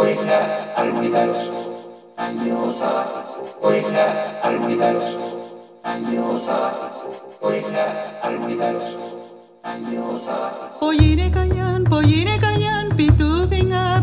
Oreja armonizados. Año sabático. Oreja armonizados. Año sabático. Oreja armonizados. Año sabático. Poyire kayan, poyire kayan, pitu finga,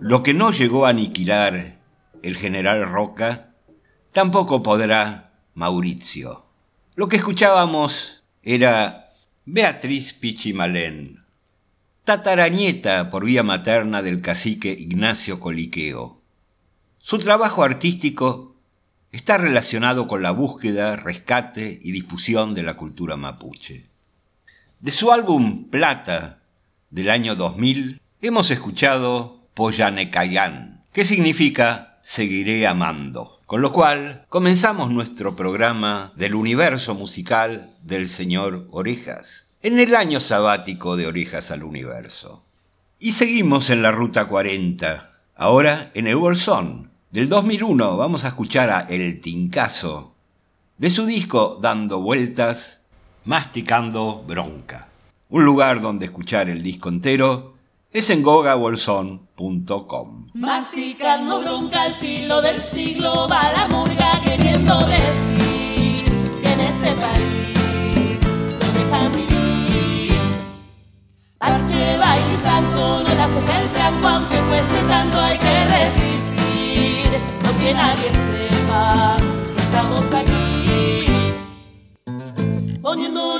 Lo que no llegó a aniquilar el general Roca, tampoco podrá Mauricio. Lo que escuchábamos era Beatriz Pichimalén, tataranieta por vía materna del cacique Ignacio Coliqueo. Su trabajo artístico está relacionado con la búsqueda, rescate y difusión de la cultura mapuche. De su álbum Plata del año 2000 hemos escuchado Poyanecayán, que significa seguiré amando. Con lo cual comenzamos nuestro programa del universo musical del señor Orejas, en el año sabático de Orejas al Universo. Y seguimos en la Ruta 40, ahora en el Bolsón. Del 2001 vamos a escuchar a El Tincazo, de su disco Dando Vueltas, Masticando Bronca. Un lugar donde escuchar el disco entero es en gogabolsón.com. Masticando bronca al filo del siglo va la murga queriendo decir que en este país no dejan vivir. Parche, baile no le afloja el tranco, aunque cueste nadie que estamos aquí, poniendo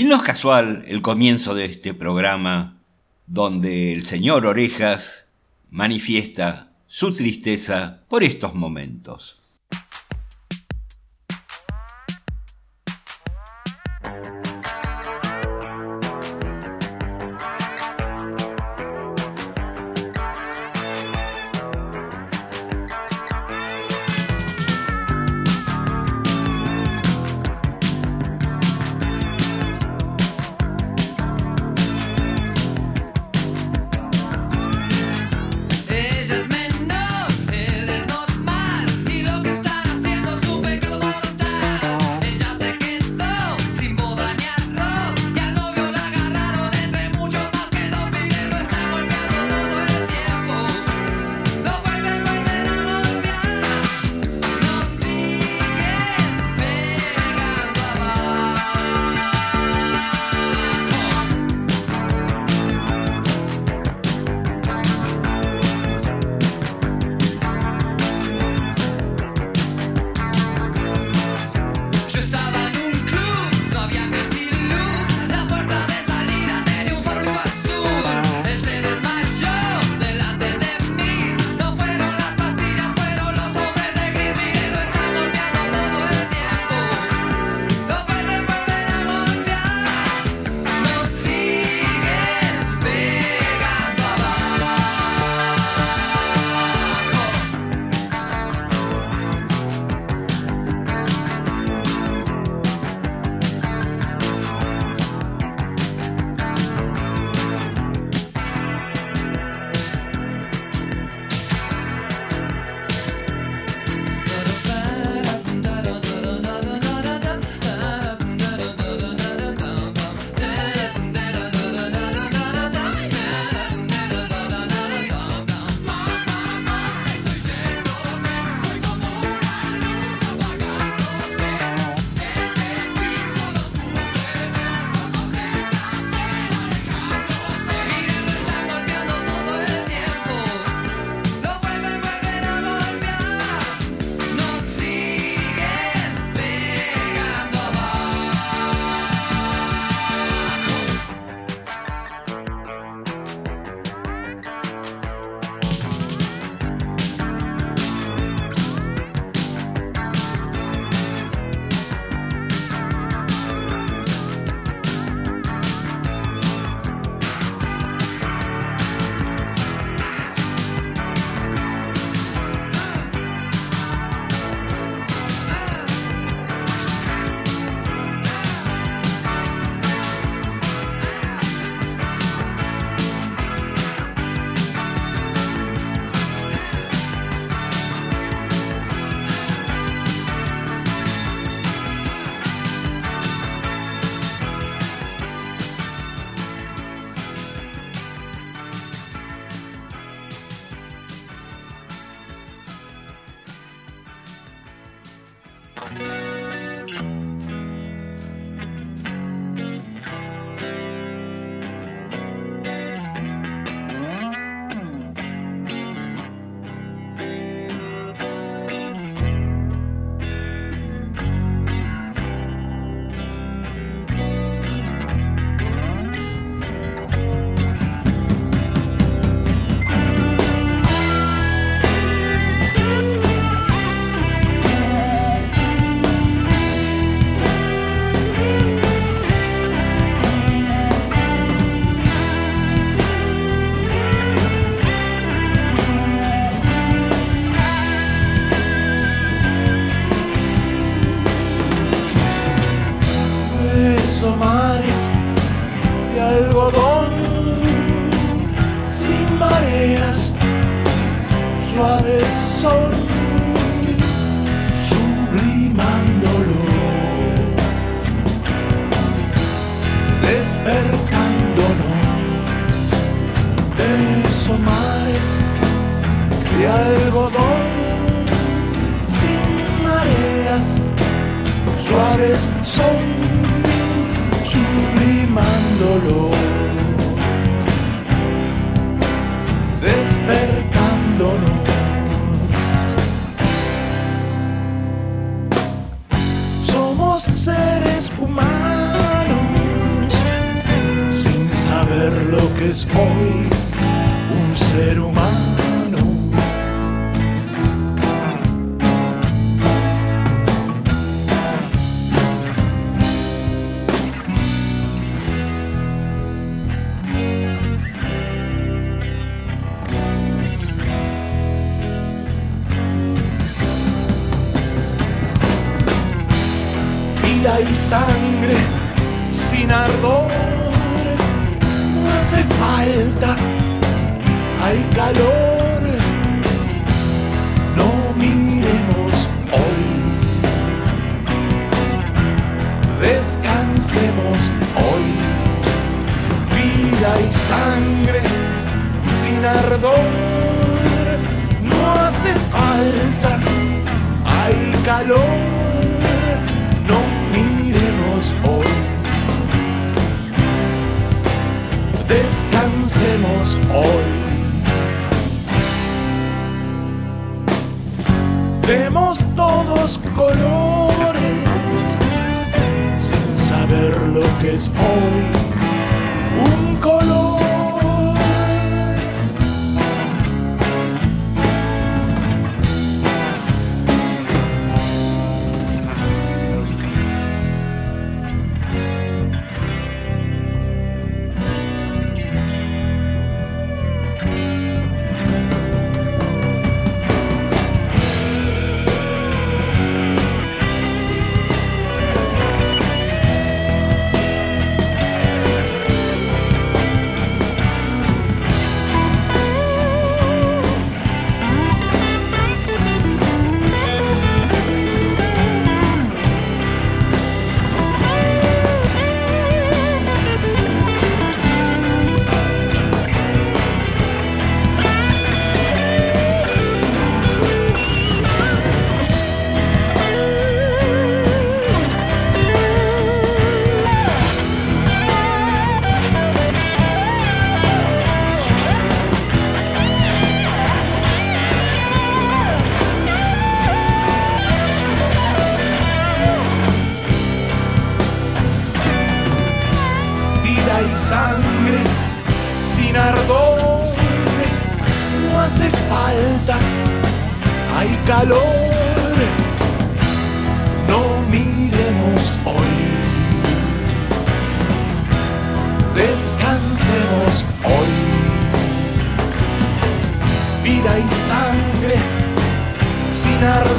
Y no es casual el comienzo de este programa donde el señor Orejas manifiesta su tristeza por estos momentos. sangre sin ardor. No hace falta, hay calor. No miremos hoy. Descansemos hoy. Vida y sangre sin ardor. No hace falta, hay calor. descansemos hoy. Vemos todos colores sin saber lo que es hoy.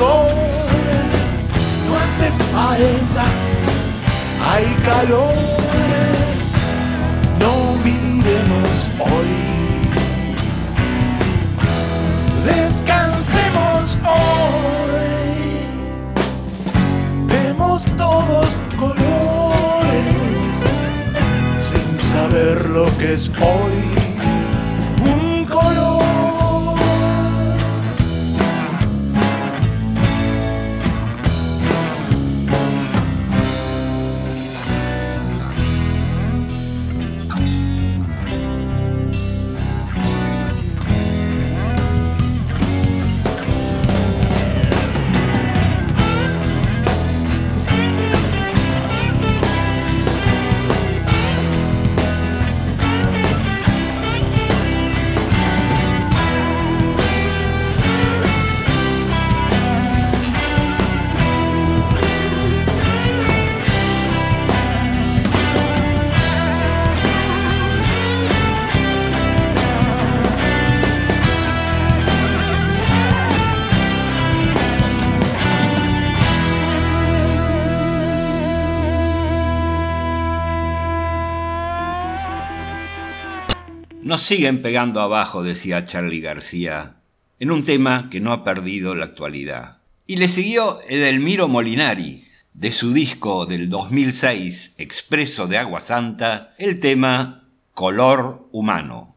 no hace falta, hay calor, no miremos hoy, descansemos hoy, vemos todos colores sin saber lo que es hoy. Siguen pegando abajo, decía Charlie García, en un tema que no ha perdido la actualidad. Y le siguió Edelmiro Molinari, de su disco del 2006, Expreso de Agua Santa, el tema Color Humano.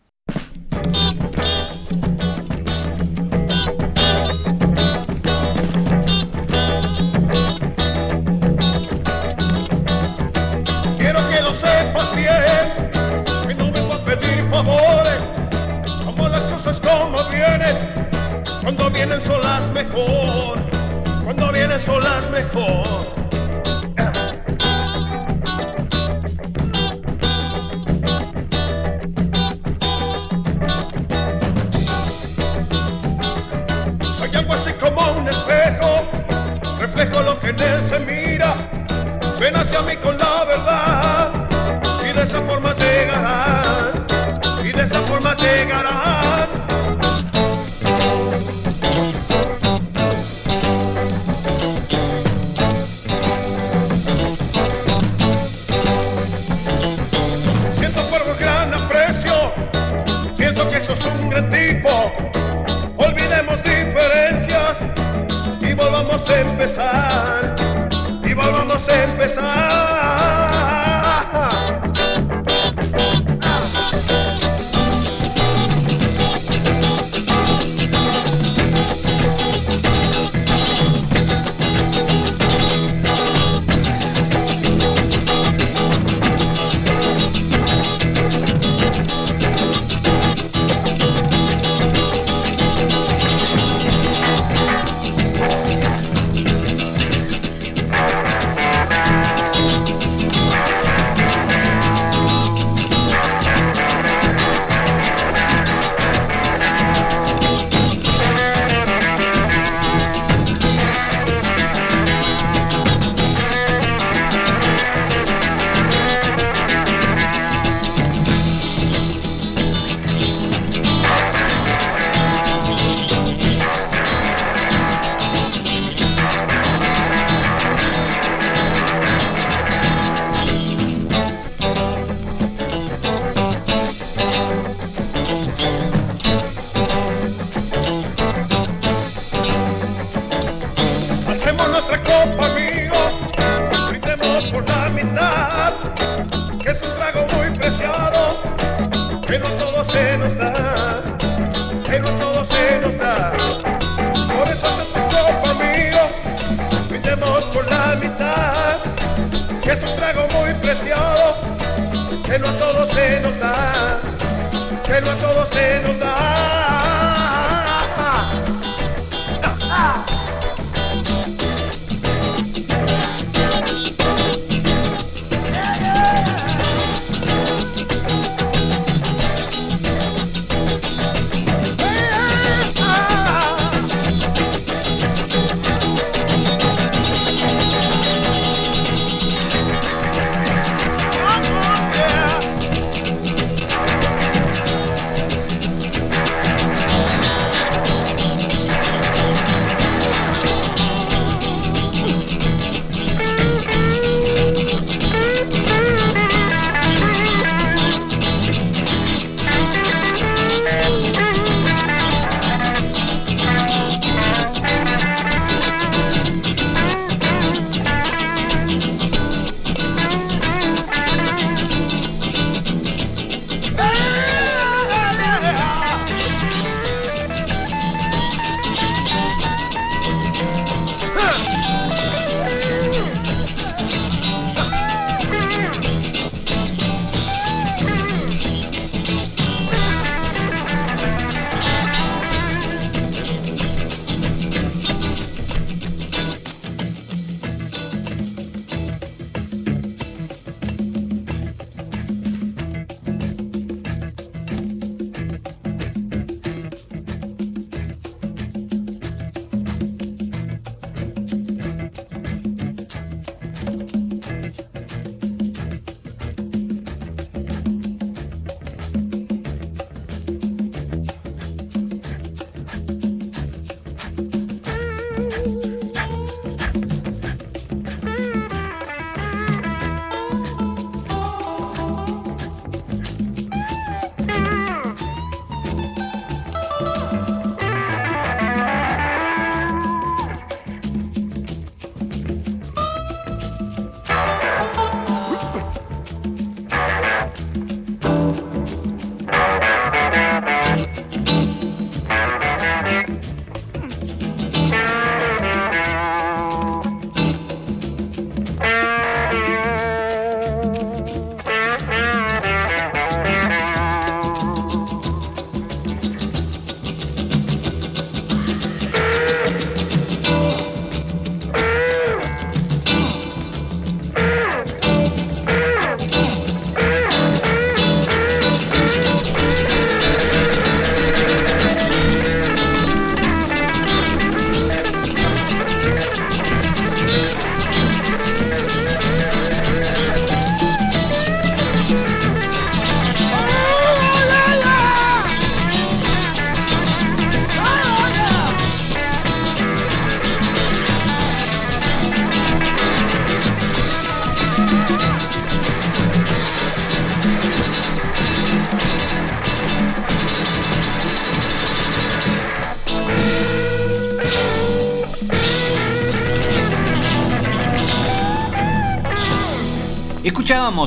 Cuando vienen solas mejor, cuando vienen solas mejor. Soy algo así como un espejo, reflejo lo que en él se mira. Ven hacia mí con la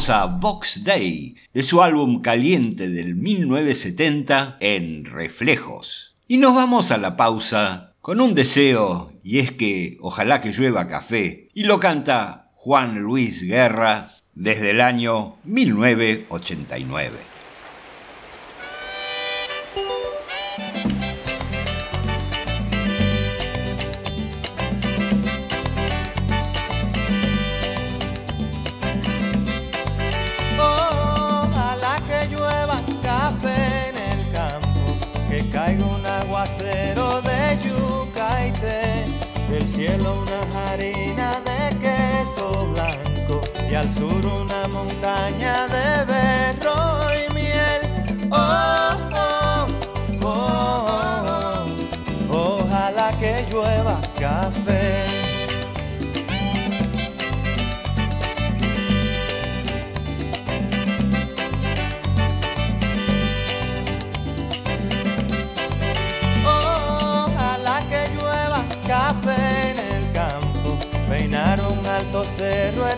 Escuchábamos a Box Day de su álbum Caliente del 1970 en Reflejos. Y nos vamos a la pausa con un deseo y es que ojalá que llueva café y lo canta Juan Luis Guerra desde el año 1989.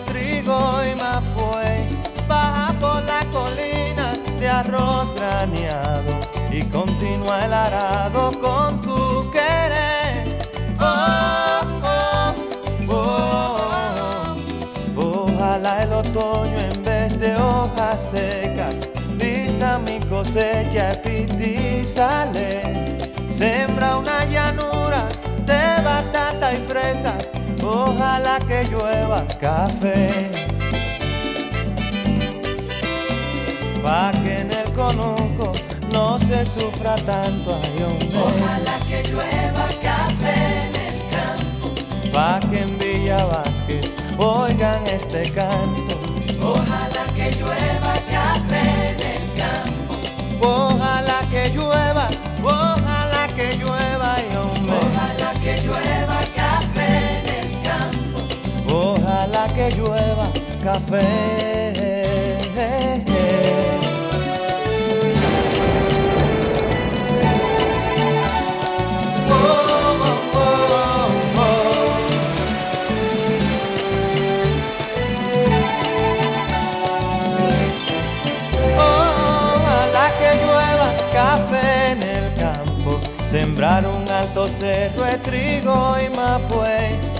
Trigo y mapuey, baja por la colina de arroz graneado y continúa el arado con tu querer. Oh, oh, oh, oh, Ojalá el otoño en vez de hojas secas vista mi cosecha y sale. Sembra una llanura de batata y fresas ojalá que llueva café. Pa' que en el conuco no se sufra tanto ayón. Ojalá que llueva café en el campo. Pa' que en Villa Vázquez oigan este canto. Ojalá que llueva café en el campo. Ojalá que llueva, que llueva café. Ojalá que llueva café en el campo, sembrar un alto cerro de trigo y mapuey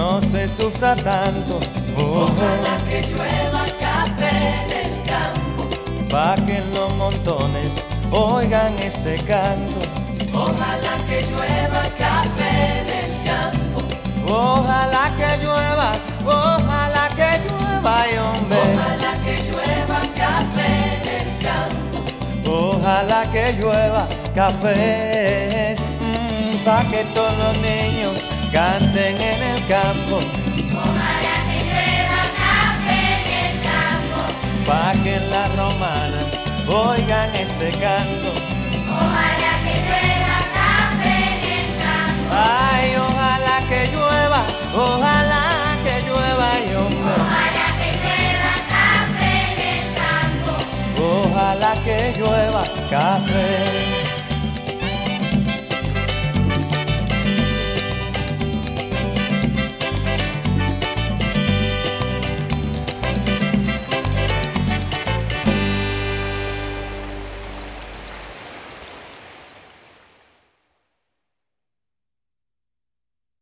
no se sufra tanto. Ojalá que llueva café en el campo, pa' que los montones oigan este canto. Ojalá que llueva café en el campo, ojalá que llueva, ojalá que llueva, y hombre. Ojalá que llueva café en el campo, ojalá que llueva café pa' que todos los niños canten en el campo. Romana que beba café en el campo. Pa' que la romana oigan este canto. Ojalá que llueva café en el campo. Ay, ojalá que llueva, ojalá que llueva y hombre. Ojalá que llueva café en el campo. Ojalá que llueva café.